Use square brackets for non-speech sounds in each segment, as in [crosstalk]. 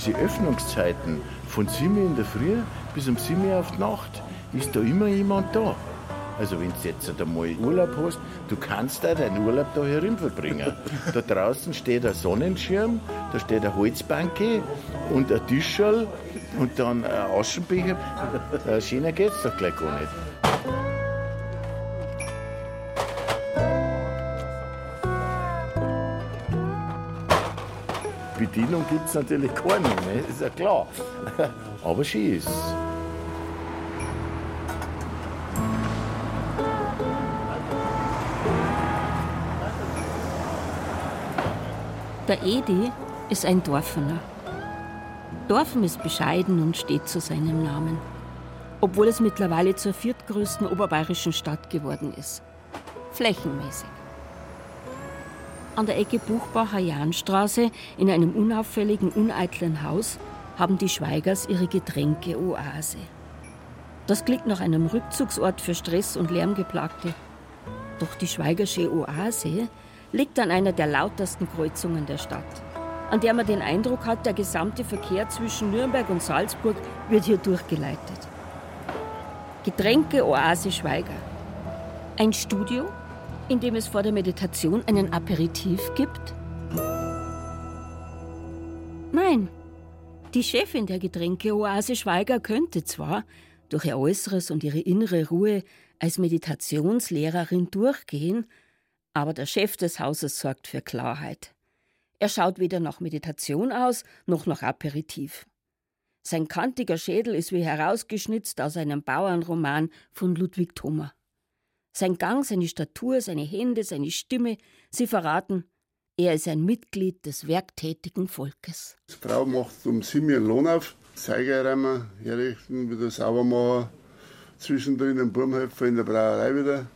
diese Öffnungszeiten von 7 Uhr in der Früh bis um 7 Uhr auf die Nacht ist da immer jemand da. Also wenn du jetzt einmal Urlaub hast, du kannst da deinen Urlaub da herin verbringen. [laughs] Da draußen steht ein Sonnenschirm, da steht eine Holzbanke und ein Tischel und dann ein Aschenbecher. Äh, schöner geht's doch gleich gar nicht. Gibt es natürlich keine, ne? ist ja klar. [laughs] Aber schön ist Der Edi ist ein Dorfener. Dorfen ist bescheiden und steht zu seinem Namen, obwohl es mittlerweile zur viertgrößten oberbayerischen Stadt geworden ist. Flächenmäßig. An der Ecke Buchbacher Jahnstraße in einem unauffälligen, uneitlen Haus haben die Schweigers ihre Getränke-Oase. Das klingt nach einem Rückzugsort für Stress- und Lärmgeplagte. Doch die Schweigersche Oase liegt an einer der lautersten Kreuzungen der Stadt, an der man den Eindruck hat, der gesamte Verkehr zwischen Nürnberg und Salzburg wird hier durchgeleitet. Getränke Oase Schweiger. Ein Studio, in dem es vor der Meditation einen Aperitif gibt? Nein. Die Chefin der Getränke Oase Schweiger könnte zwar durch ihr Äußeres und ihre innere Ruhe als Meditationslehrerin durchgehen, aber der Chef des Hauses sorgt für Klarheit. Er schaut weder nach Meditation aus, noch nach Aperitif. Sein kantiger Schädel ist wie herausgeschnitzt aus einem Bauernroman von Ludwig Thoma. Sein Gang, seine Statur, seine Hände, seine Stimme, sie verraten, er ist ein Mitglied des werktätigen Volkes. Die Frau macht um sieben Uhr Lohn auf, Zeigereimer herrichten, wieder sauber machen, zwischendrin einen Burmhelfer in der Brauerei wieder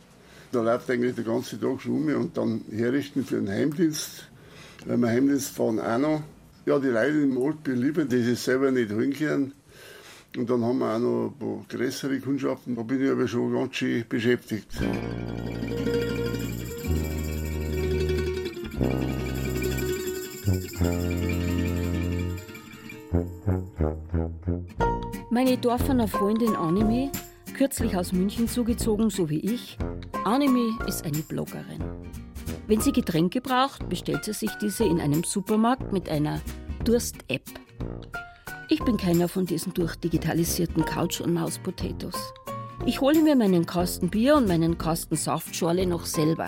da läuft eigentlich der ganze Tag schon um und dann herrichten für den Heimdienst. Wenn wir Heimdienst fahren auch noch. Ja, die Leute im Ort belieben, die sich selber nicht können. Und dann haben wir auch noch ein paar größere Kundschaften. Da bin ich aber schon ganz schön beschäftigt. Meine Dorfener Freundin Anime kürzlich aus München zugezogen, so wie ich. Anime ist eine Bloggerin. Wenn sie Getränke braucht, bestellt sie sich diese in einem Supermarkt mit einer Durst-App. Ich bin keiner von diesen durchdigitalisierten Couch- und Maus-Potatoes. Ich hole mir meinen Kasten Bier und meinen Kasten Saftschorle noch selber.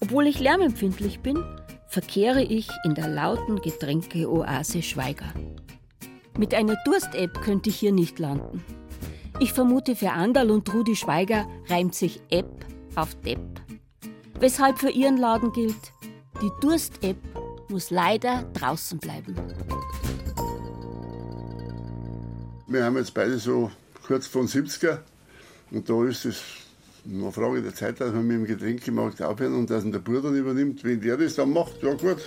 Obwohl ich lärmempfindlich bin, verkehre ich in der lauten Getränke-Oase Schweiger. Mit einer Durst-App könnte ich hier nicht landen. Ich vermute, für Andal und Rudi Schweiger reimt sich App auf Depp. Weshalb für ihren Laden gilt, die Durst-App muss leider draußen bleiben. Wir haben jetzt beide so kurz von 70er und da ist es eine Frage der Zeit, dass wir mit dem Getränkemarkt aufhören und dass ihn der Bruder dann übernimmt. Wenn der das dann macht, ja gut.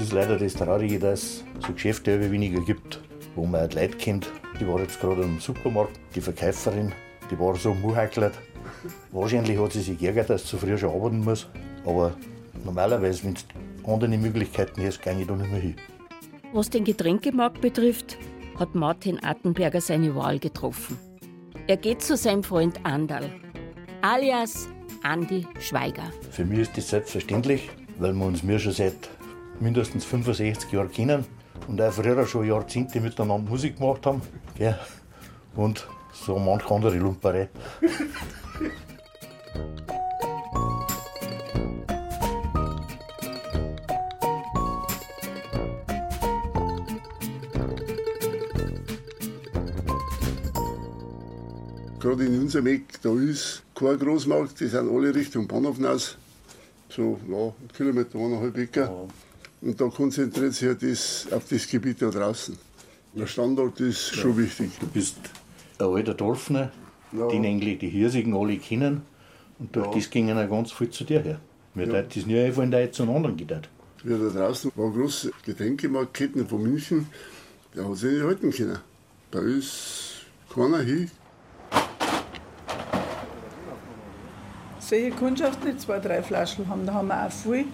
ist leider das Traurige, dass es so Geschäfte immer weniger gibt, wo man Leute kennt. Die war jetzt gerade im Supermarkt, die Verkäuferin, die war so muhackelt. Wahrscheinlich hat sie sich geärgert, dass sie zu früh schon arbeiten muss. Aber normalerweise, wenn es andere Möglichkeiten hast, gehe ich da nicht mehr hin. Was den Getränkemarkt betrifft, hat Martin Attenberger seine Wahl getroffen. Er geht zu seinem Freund Andal, alias Andi Schweiger. Für mich ist das selbstverständlich, weil wir uns mir schon seit mindestens 65 Jahre kennen und auch früher schon Jahrzehnte miteinander Musik gemacht haben. Gell? Und so manch andere Lumperei. Gerade in unserem Eck, da ist kein Großmarkt, die sind alle Richtung Bahnhof hinaus. So, ja, einen Kilometer, eineinhalb Wecker. Ja. Und da konzentriert sich halt das auf das Gebiet da draußen. Der Standort ist ja. schon wichtig. Du bist ein alter Dorfner, ja. den eigentlich die Hirsigen alle kennen. Und durch ja. das gingen auch ganz viel zu dir her. Mir ja. das nie einfach in der zu einem anderen gedacht. Ja, da draußen war eine große Getränkemarktketten von München, der hat sich nicht halten können. Da ist keiner hin. solche Kundschaften, die zwei, drei Flaschen haben, da haben wir auch viel.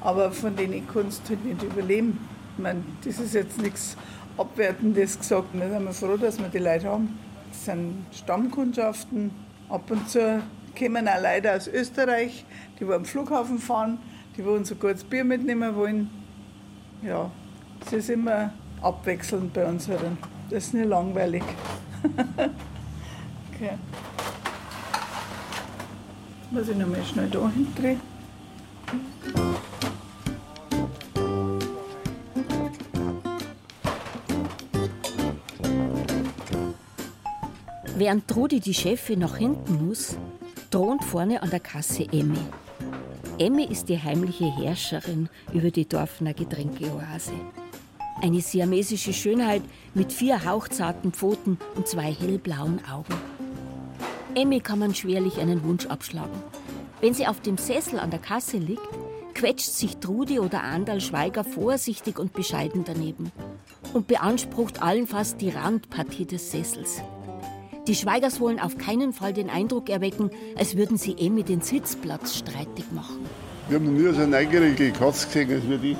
Aber von denen kannst du halt nicht überleben. Ich meine, das ist jetzt nichts Abwertendes gesagt. Wir sind froh, dass wir die Leute haben. Das sind Stammkundschaften. Ab und zu kommen auch Leute aus Österreich, die am Flughafen fahren, die uns ein gutes Bier mitnehmen wollen. Ja, es ist immer abwechselnd bei uns. Das ist nicht langweilig. [laughs] okay. Muss ich nochmal schnell da hindrehen. Während Trudi die Chefin nach hinten muss, thront vorne an der Kasse Emmy. Emmy ist die heimliche Herrscherin über die Dorfener Getränkeoase. Eine siamesische Schönheit mit vier hauchzarten Pfoten und zwei hellblauen Augen. Emmy kann man schwerlich einen Wunsch abschlagen. Wenn sie auf dem Sessel an der Kasse liegt, quetscht sich Trudi oder Andal Schweiger vorsichtig und bescheiden daneben und beansprucht allenfalls die Randpartie des Sessels. Die Schweigers wollen auf keinen Fall den Eindruck erwecken, als würden sie Emmy den Sitzplatz streitig machen. Wir haben nie so eine neugierige Katze gesehen als wir die.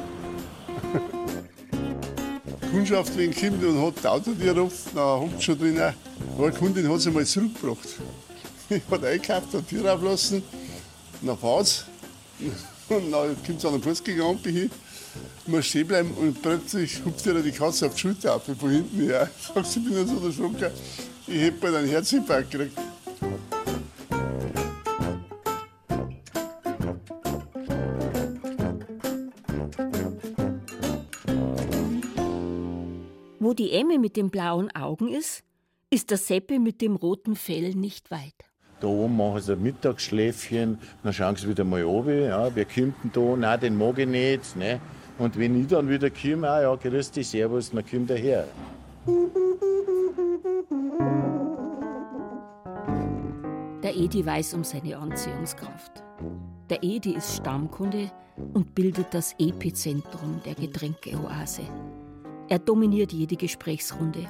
die Kundschaft, wenn kommt und hat das Autotür auf, dann hockt schon drin. Eine Kundin hat es einmal zurückgebracht. Ich habe eingekauft, die Tür auflassen, dann fahrt es. Und dann kommt es an den Postgegangen hin, muss stehen bleiben und plötzlich hupft ihr die Katze auf die Schulter auf, von hinten her. [laughs] Sagt sie, ich bin so erschrocken. Ich hätte bald einen Herzinfarkt gekriegt. Wo die Emme mit den blauen Augen ist, ist der Seppi mit dem roten Fell nicht weit. Da oben machen sie ein Mittagsschläfchen, dann schauen sie wieder mal runter, ja, wer kommt denn da? Nein, den mag ich nicht. Ne? Und wenn ich dann wieder komme, ah, ja, grüß dich, servus, dann kommt er her. Der Edi weiß um seine Anziehungskraft. Der Edi ist Stammkunde und bildet das Epizentrum der Getränkeoase. Er dominiert jede Gesprächsrunde.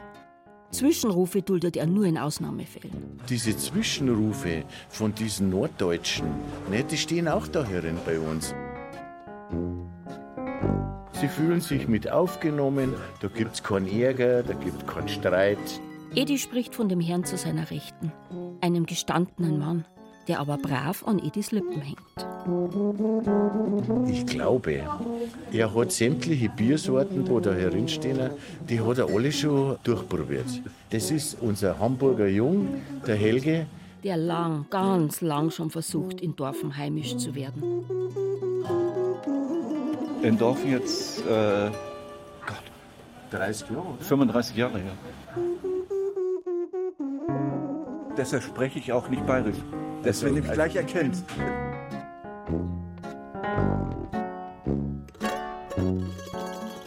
Zwischenrufe duldet er nur in Ausnahmefällen. Diese Zwischenrufe von diesen Norddeutschen, ne, die stehen auch da herin bei uns. Sie fühlen sich mit aufgenommen, da gibt's keinen Ärger, da gibt's keinen Streit. Edi spricht von dem Herrn zu seiner Rechten, einem gestandenen Mann, der aber brav an Edis Lippen hängt. Ich glaube, er hat sämtliche Biersorten, die da herinstehen, die hat er alle schon durchprobiert. Das ist unser Hamburger Jung, der Helge. Der lang, ganz lang schon versucht, in Dorfen heimisch zu werden. In Dorfen jetzt, äh, Gott, 30 Jahre, 35 Jahre her. Deshalb spreche ich auch nicht bayerisch. Dass du mich gleich erkennst.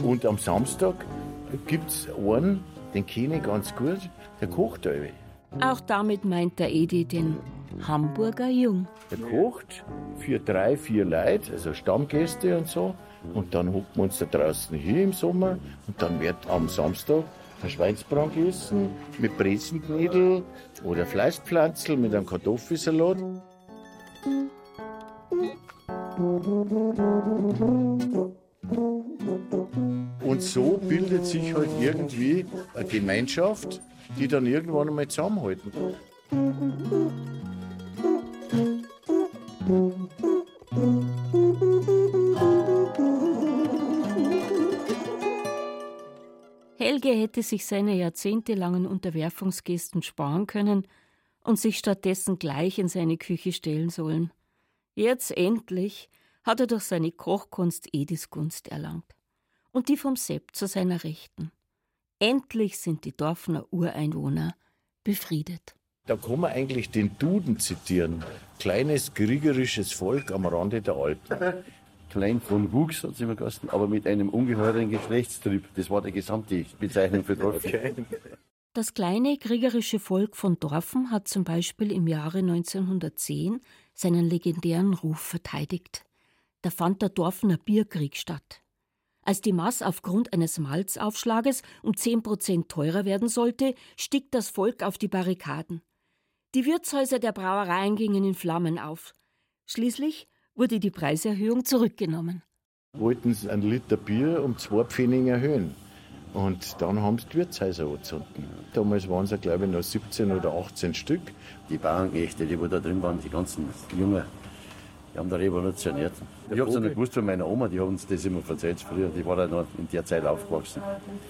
Und am Samstag gibt es einen, den kenne ich ganz gut, der kocht alle. Auch damit meint der Edi den Hamburger Jung. Der kocht für drei, vier Leute, also Stammgäste und so. Und dann hocken wir uns da draußen hier im Sommer und dann wird am Samstag ein Schweinsbraten gegessen mit Bresenknödel oder Fleischpflanzel mit einem Kartoffelsalat. Und so bildet sich halt irgendwie eine Gemeinschaft, die dann irgendwann einmal zusammenhalten hätte sich seine jahrzehntelangen Unterwerfungsgesten sparen können und sich stattdessen gleich in seine Küche stellen sollen. Jetzt endlich hat er durch seine Kochkunst Edis Gunst erlangt. Und die vom Sepp zu seiner Rechten. Endlich sind die Dorfner Ureinwohner befriedet. Da kann man eigentlich den Duden zitieren. Kleines kriegerisches Volk am Rande der Alpen. Klein von Wuchs, hat es immer geheißen, aber mit einem ungeheuren Geschlechtstrieb. Das war die gesamte Bezeichnung für Dorfen. Das kleine kriegerische Volk von Dorfen hat zum Beispiel im Jahre 1910 seinen legendären Ruf verteidigt. Da fand der Dorfener Bierkrieg statt. Als die Maß aufgrund eines Malzaufschlages um 10 Prozent teurer werden sollte, stieg das Volk auf die Barrikaden. Die Wirtshäuser der Brauereien gingen in Flammen auf. Schließlich wurde die Preiserhöhung zurückgenommen. Wollten sie einen Liter Bier um zwei Pfennig erhöhen. Und dann haben sie die Wirtshäuser angezündet. Damals waren es, glaube ich, noch 17 oder 18 Stück. Die Bauerngäste, die wo da drin waren, die ganzen Jungen, die haben da revolutioniert. Ich habe es nicht gewusst von meiner Oma, die haben uns das immer erzählt früher. Die war da noch in der Zeit aufgewachsen.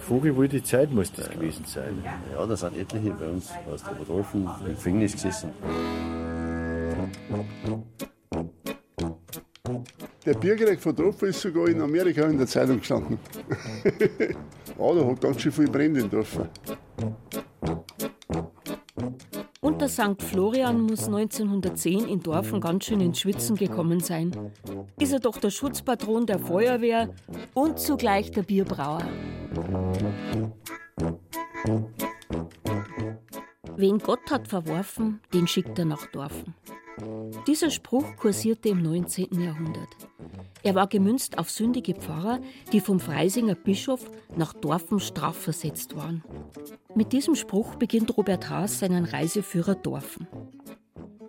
Vogelwilde Zeit muss das gewesen sein. Ja, da sind etliche bei uns aus der Oberhofen im Gefängnis gesessen. Der Biergerät von Tropfen ist sogar in Amerika in der Zeitung gestanden. [laughs] ah, da hat ganz schön viel Brände in Dorfen. Unter St. Florian muss 1910 in Dorfen ganz schön ins Schwitzen gekommen sein. Ist er doch der Schutzpatron der Feuerwehr und zugleich der Bierbrauer. Wen Gott hat verworfen, den schickt er nach Dorfen. Dieser Spruch kursierte im 19. Jahrhundert. Er war gemünzt auf sündige Pfarrer, die vom Freisinger Bischof nach Dorfen strafversetzt waren. Mit diesem Spruch beginnt Robert Haas seinen Reiseführer Dorfen.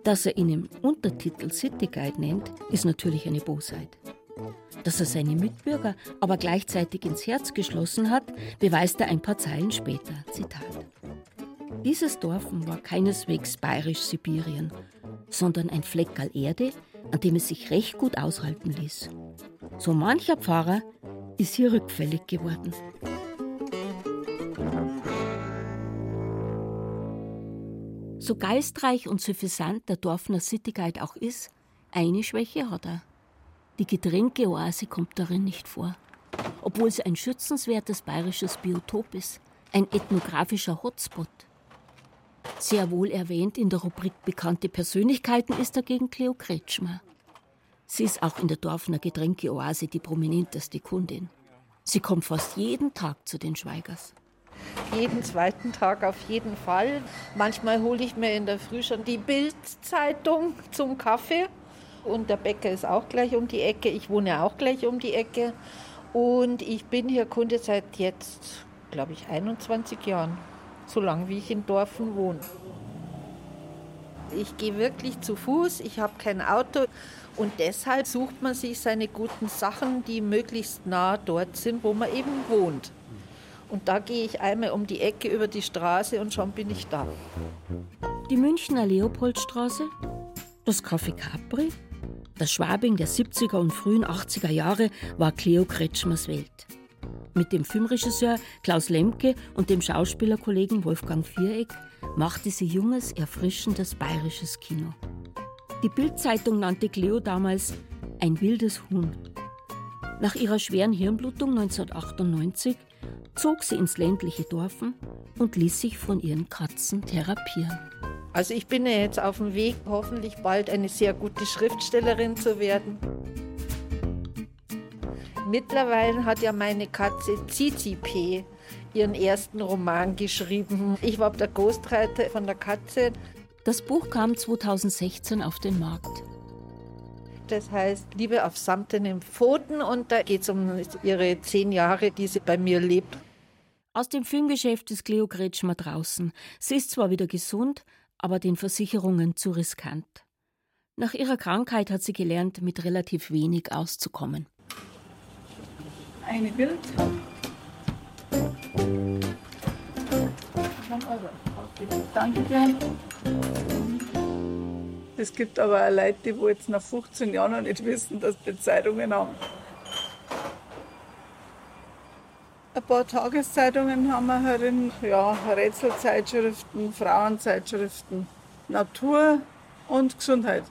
Dass er ihn im Untertitel City Guide nennt, ist natürlich eine Bosheit. Dass er seine Mitbürger aber gleichzeitig ins Herz geschlossen hat, beweist er ein paar Zeilen später. Zitat. Dieses Dorfen war keineswegs bayerisch-Sibirien, sondern ein Fleckerl Erde, an dem es sich recht gut aushalten ließ. So mancher Pfarrer ist hier rückfällig geworden. So geistreich und suffisant der Dorfner Cityguide auch ist, eine Schwäche hat er. Die Getränkeoase kommt darin nicht vor. Obwohl sie ein schützenswertes bayerisches Biotop ist, ein ethnografischer Hotspot. Sehr wohl erwähnt in der Rubrik Bekannte Persönlichkeiten ist dagegen Cleo Kretschmer. Sie ist auch in der Dorfner Getränkeoase die prominenteste Kundin. Sie kommt fast jeden Tag zu den Schweigers. Jeden zweiten Tag auf jeden Fall. Manchmal hole ich mir in der Früh schon die Bildzeitung zum Kaffee. Und der Bäcker ist auch gleich um die Ecke. Ich wohne auch gleich um die Ecke. Und ich bin hier Kunde seit jetzt, glaube ich, 21 Jahren so lange wie ich in Dorfen wohne. Ich gehe wirklich zu Fuß, ich habe kein Auto und deshalb sucht man sich seine guten Sachen, die möglichst nah dort sind, wo man eben wohnt. Und da gehe ich einmal um die Ecke über die Straße und schon bin ich da. Die Münchner Leopoldstraße, das Café Capri, das Schwabing der 70er und frühen 80er Jahre war Cleo Kretschmers Welt. Mit dem Filmregisseur Klaus Lemke und dem Schauspielerkollegen Wolfgang Viereck machte sie junges, erfrischendes bayerisches Kino. Die Bildzeitung nannte Cleo damals ein wildes Huhn. Nach ihrer schweren Hirnblutung 1998 zog sie ins ländliche Dorfen und ließ sich von ihren Katzen therapieren. Also ich bin ja jetzt auf dem Weg, hoffentlich bald eine sehr gute Schriftstellerin zu werden. Mittlerweile hat ja meine Katze Zizi P. ihren ersten Roman geschrieben. Ich war der Ghostwriter von der Katze. Das Buch kam 2016 auf den Markt. Das heißt Liebe auf samtenen Pfoten und da geht es um ihre zehn Jahre, die sie bei mir lebt. Aus dem Filmgeschäft ist Cleo Kretschmer draußen. Sie ist zwar wieder gesund, aber den Versicherungen zu riskant. Nach ihrer Krankheit hat sie gelernt, mit relativ wenig auszukommen eine Bild. Danke dir. Es gibt aber auch Leute, die jetzt nach 15 Jahren noch nicht wissen, dass die Zeitungen haben. Ein paar Tageszeitungen haben wir herin, ja, Rätselzeitschriften, Frauenzeitschriften, Natur und Gesundheit.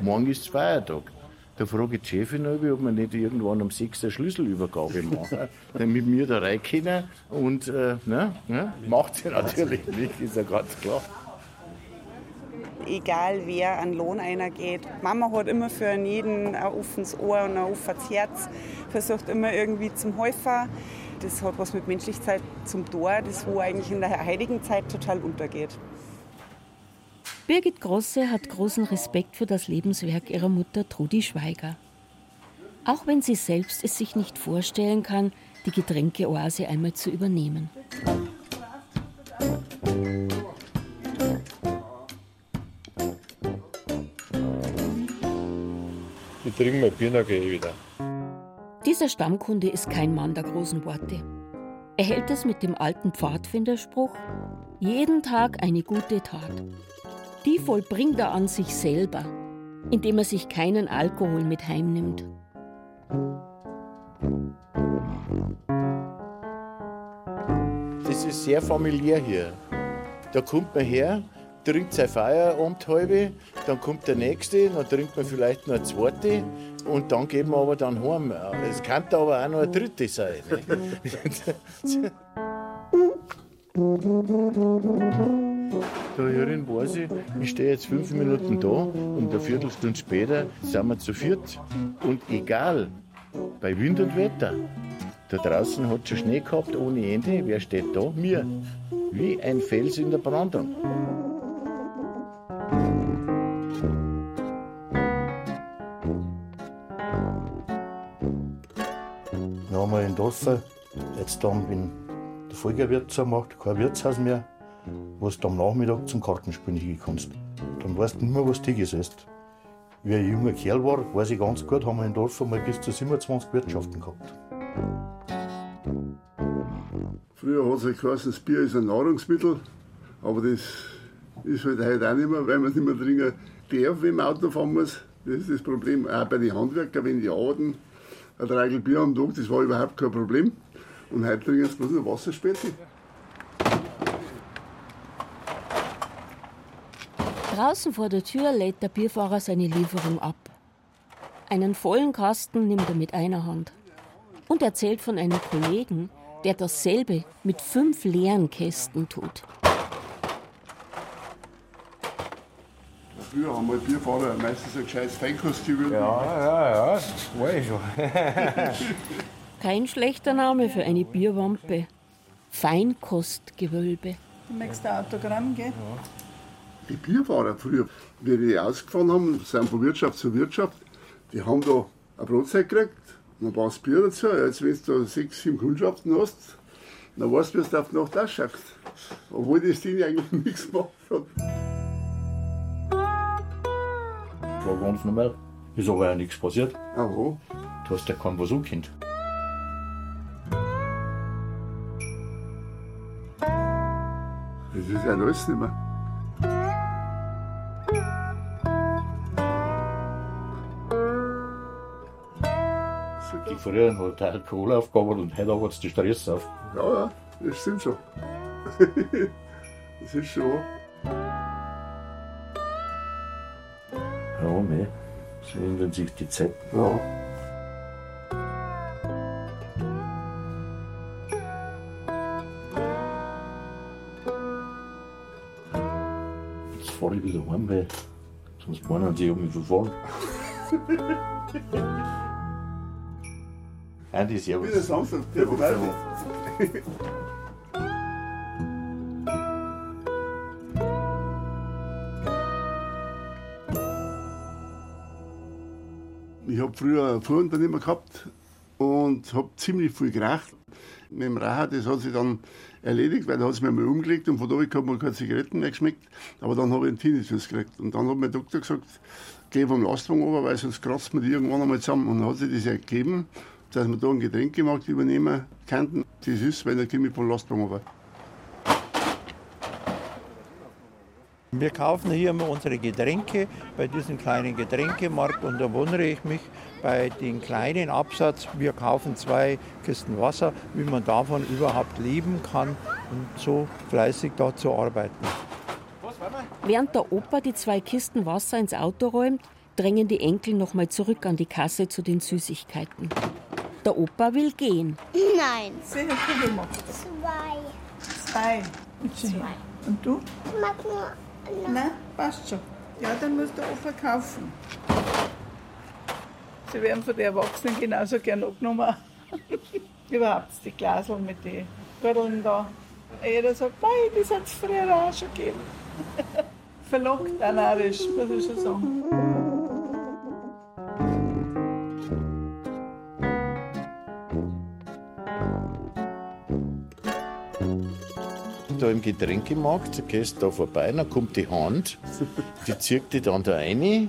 Morgen ist Feiertag. Da frage ich die Chefin, ob wir nicht irgendwann um sechs eine Schlüsselübergabe machen, [laughs] damit wir da rein können. Und äh, ne, ne, macht sie natürlich nicht, ist ja ganz klar. Egal wer an Lohn einer geht, Mama hat immer für jeden ein offenes Ohr und ein offenes Herz, versucht immer irgendwie zum Helfen. Das hat was mit Menschlichkeit zum Tor, das wo eigentlich in der heutigen Zeit total untergeht. Birgit Grosse hat großen Respekt für das Lebenswerk ihrer Mutter Trudi Schweiger. Auch wenn sie selbst es sich nicht vorstellen kann, die Getränkeoase einmal zu übernehmen. ich trinke mein Bier, dann gehe ich wieder. Dieser Stammkunde ist kein Mann der großen Worte. Er hält es mit dem alten Pfadfinderspruch: jeden Tag eine gute Tat. Die vollbringt er an sich selber, indem er sich keinen Alkohol mit heimnimmt. Das ist sehr familiär hier. Da kommt man her, trinkt sein Feierabend halbe, dann kommt der nächste, dann trinkt man vielleicht noch eine zweite und dann geht man aber dann heim. Es kann aber auch noch eine dritte sein. Ne? [laughs] [laughs] Da hierin weiß ich, ich stehe jetzt fünf Minuten da und eine Viertelstunde später sind wir zu viert. Und egal, bei Wind und Wetter, da draußen hat schon Schnee gehabt ohne Ende. Wer steht da? Mir. Wie ein Fels in der Brandung. Haben wir in Dorfer jetzt dann, wenn der Folgerwirt macht, kein Wirtshaus mehr, wo du am Nachmittag zum Kartenspielen kannst. Dann weißt du nicht mehr, was du gesetzt. Wie ein junger Kerl war, weiß ich ganz gut, haben wir in Dorf einmal bis zu 27 Wirtschaften gehabt. Früher hat es geheißen, das Bier ist ein Nahrungsmittel, aber das ist halt heute auch nicht mehr, weil man es nicht mehr trinken darf, wenn man Auto fahren muss. Das ist das Problem. Auch bei den Handwerkern, wenn die arbeiten, ein Dreigel Bier am Tag, das war überhaupt kein Problem. Und heute trinken sie bloß noch Wasserspätzle. Draußen vor der Tür lädt der Bierfahrer seine Lieferung ab. Einen vollen Kasten nimmt er mit einer Hand und erzählt von einem Kollegen, der dasselbe mit fünf leeren Kästen tut. Früher haben wir Bierfahrer meistens ein gescheites Feinkostgewürz. Ja, ja, ja, das war ich schon. [laughs] Kein schlechter Name für eine Bierwampe. Feinkostgewölbe. Du möchtest ein Autogramm, gell? Die Bierfahrer früher, wie die ausgefahren haben, sind von Wirtschaft zu Wirtschaft, die haben da eine Brotzeit gekriegt, ein paar Bier dazu. Jetzt, wenn du da sechs, sieben Kundschaften hast, dann weißt du, wie du auf die Nacht ausschaust. Obwohl das Ding eigentlich [laughs] nichts gemacht hat. War ganz normal. Ist aber ja nichts passiert. Aha. Du hast ja keinen was umgekehrt. Das ist ja alles nicht mehr. Die früher hat Alkohol aufgegangen und heute hat es die Stress auf. Ja, ja, das stimmt schon. [laughs] das ist schon. Ja, mei. So ändern sich die Zeiten. Ja. Jetzt fahre ich wieder heim, weil sonst meinen sie, ich habe mich verfahren. Andi, servus. Wieder Samstag, der vorbei. Ich habe früher ein Fuhrunternehmer gehabt und habe ziemlich viel geraucht. Mit dem Rauchen, das hat sich dann erledigt, weil da hat es mir mal umgelegt und von da weg hat mir keine Zigaretten mehr geschmeckt. Aber dann habe ich einen Tinnitus gekriegt. Und dann hat mein Doktor gesagt, geh vom Lastwagen runter, weil sonst kratzt man die irgendwann einmal zusammen. Und dann hat sich das ergeben, dass wir da einen Getränkemarkt übernehmen könnten. Das ist, weil dann komme ich vom Lastwagen runter. Wir kaufen hier immer unsere Getränke bei diesem kleinen Getränkemarkt und da wundere ich mich bei dem kleinen Absatz. Wir kaufen zwei Kisten Wasser, wie man davon überhaupt leben kann und so fleißig da zu arbeiten. Während der Opa die zwei Kisten Wasser ins Auto räumt, drängen die Enkel nochmal zurück an die Kasse zu den Süßigkeiten. Der Opa will gehen. Nein. Sehr gut gemacht. Zwei. Zwei. Bitte schön. Und du? Ich mag nur Nein, passt schon. Ja, dann musst du Opa kaufen. Sie werden von den Erwachsenen genauso gern abgenommen. Überhaupt [laughs] die Glasel mit den Gürteln da. Jeder sagt, nein, das hat es früher auch schon gegeben. [laughs] Verlockt auch narrisch, muss ich schon sagen. Da im Getränkemarkt, du gehst da vorbei, dann kommt die Hand, die zieht dich dann da rein.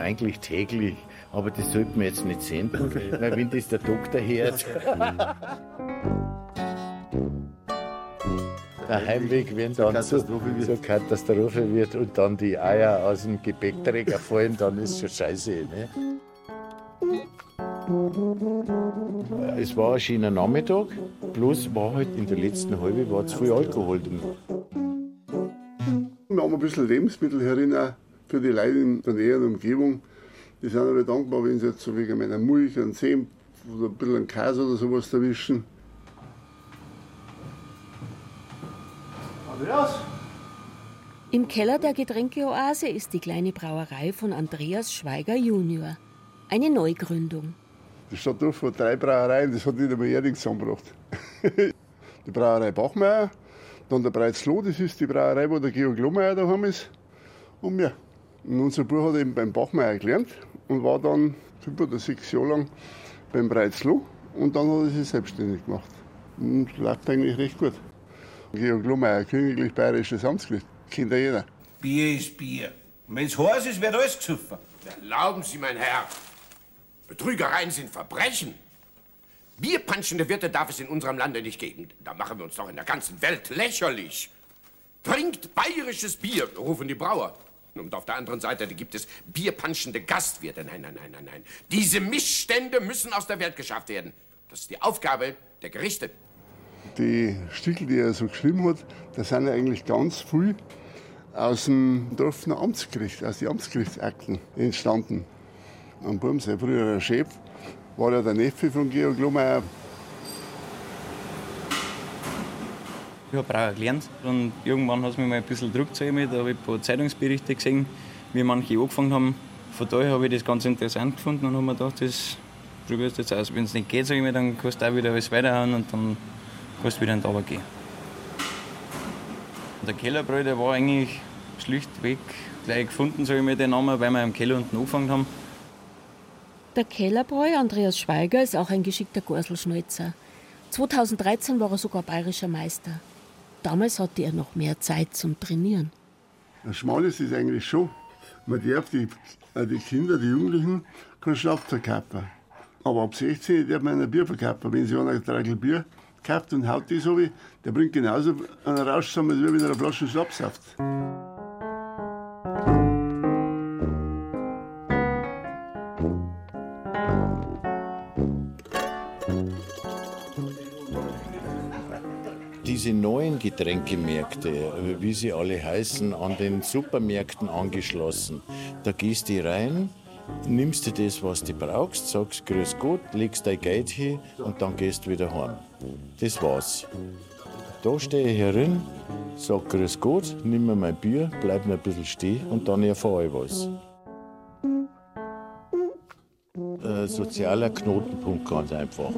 eigentlich täglich. Aber das sollte man jetzt nicht senden, weil wenn das der Doktor hört. Der Heimweg, wenn dann so, so Katastrophe wird und dann die Eier aus dem Gepäckträger [laughs] fallen, dann ist schon scheiße. Ne? Es war ein schöner Nachmittag, bloß war halt in der letzten halbe war zu viel Alkohol drin. Wir haben ein bisschen Lebensmittel herin auch für die Leute in der näheren Umgebung. Die sind aber dankbar, wenn sie jetzt so wegen meiner Milch, einen Senf oder ein bisschen Käse oder sowas erwischen. Im Keller der Getränkeoase ist die kleine Brauerei von Andreas Schweiger Junior. Eine Neugründung. Die Stadt Dorf hat drei Brauereien, das hat nicht einmal Erding zusammengebracht. [laughs] die Brauerei Bachmeier, dann der Breizloh, das ist die Brauerei, wo der Georg Lohmeier daheim ist, und mir. Und unser Bruder hat eben beim Bachmeier gelernt und war dann fünf oder sechs Jahre lang beim Breizloh und dann hat er sich selbstständig gemacht. Und läuft eigentlich recht gut. Georg Lohmeier, königlich bayerisches Amtsgericht, kennt ja jeder. Bier ist Bier. Und wenn's heiß ist, wird alles gesoffen. Erlauben Sie, mein Herr. Betrügereien sind Verbrechen. Bierpanschende Wirte darf es in unserem Lande nicht geben. Da machen wir uns doch in der ganzen Welt lächerlich. Trinkt bayerisches Bier, rufen die Brauer. Und auf der anderen Seite gibt es bierpanschende Gastwirte. Nein, nein, nein, nein, nein. Diese Missstände müssen aus der Welt geschafft werden. Das ist die Aufgabe der Gerichte. Die Stickel, die er so geschrieben hat, das sind ja eigentlich ganz viel aus dem Dorfner Amtsgericht, aus den Amtsgerichtsakten entstanden. Am Burm, sein früherer Chef, war ja der Neffe von Georg Lohmeier. Ich habe Brauer gelernt und irgendwann hat es mich mal ein bisschen Druck mit. Da habe ich ein paar Zeitungsberichte gesehen, wie manche angefangen haben. Von daher habe ich das ganz interessant gefunden und habe mir gedacht, das probierst du jetzt aus. Wenn es nicht geht, ich mir, dann kannst du auch wieder alles weiterhauen und dann kannst du wieder in den Arbeit gehen. Und der Kellerbräu, der war eigentlich schlichtweg gleich gefunden, ich mir, den Namen, weil wir im Keller unten angefangen haben. Der Kellerbräu Andreas Schweiger ist auch ein geschickter Gorselschneuzer. 2013 war er sogar bayerischer Meister. Damals hatte er noch mehr Zeit zum Trainieren. Ein Schmales ist eigentlich schon, man darf die, äh, die Kinder, die Jugendlichen, kein Schnaps verkaufen. Aber ab 16 darf man ein Bier verkaufen. Wenn sie einer ein Tragel Bier kauft und haut das so wie, der bringt genauso einen Rausch zusammen, wie wenn er eine Flasche Schnaps Diese neuen Getränkemärkte, wie sie alle heißen, an den Supermärkten angeschlossen, da gehst du rein, nimmst dir das, was du brauchst, sagst Grüß Gott, legst dein Geld hin und dann gehst du wieder heim. Das war's. Da stehe ich herin, sag Grüß Gott, nimm mir mein Bier, bleib mir ein bisschen stehen und dann erfahre ich was. Ein sozialer Knotenpunkt ganz einfach.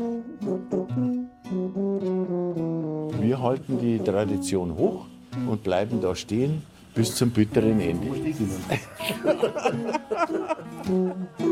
Wir halten die Tradition hoch und bleiben da stehen bis zum bitteren Ende. [laughs]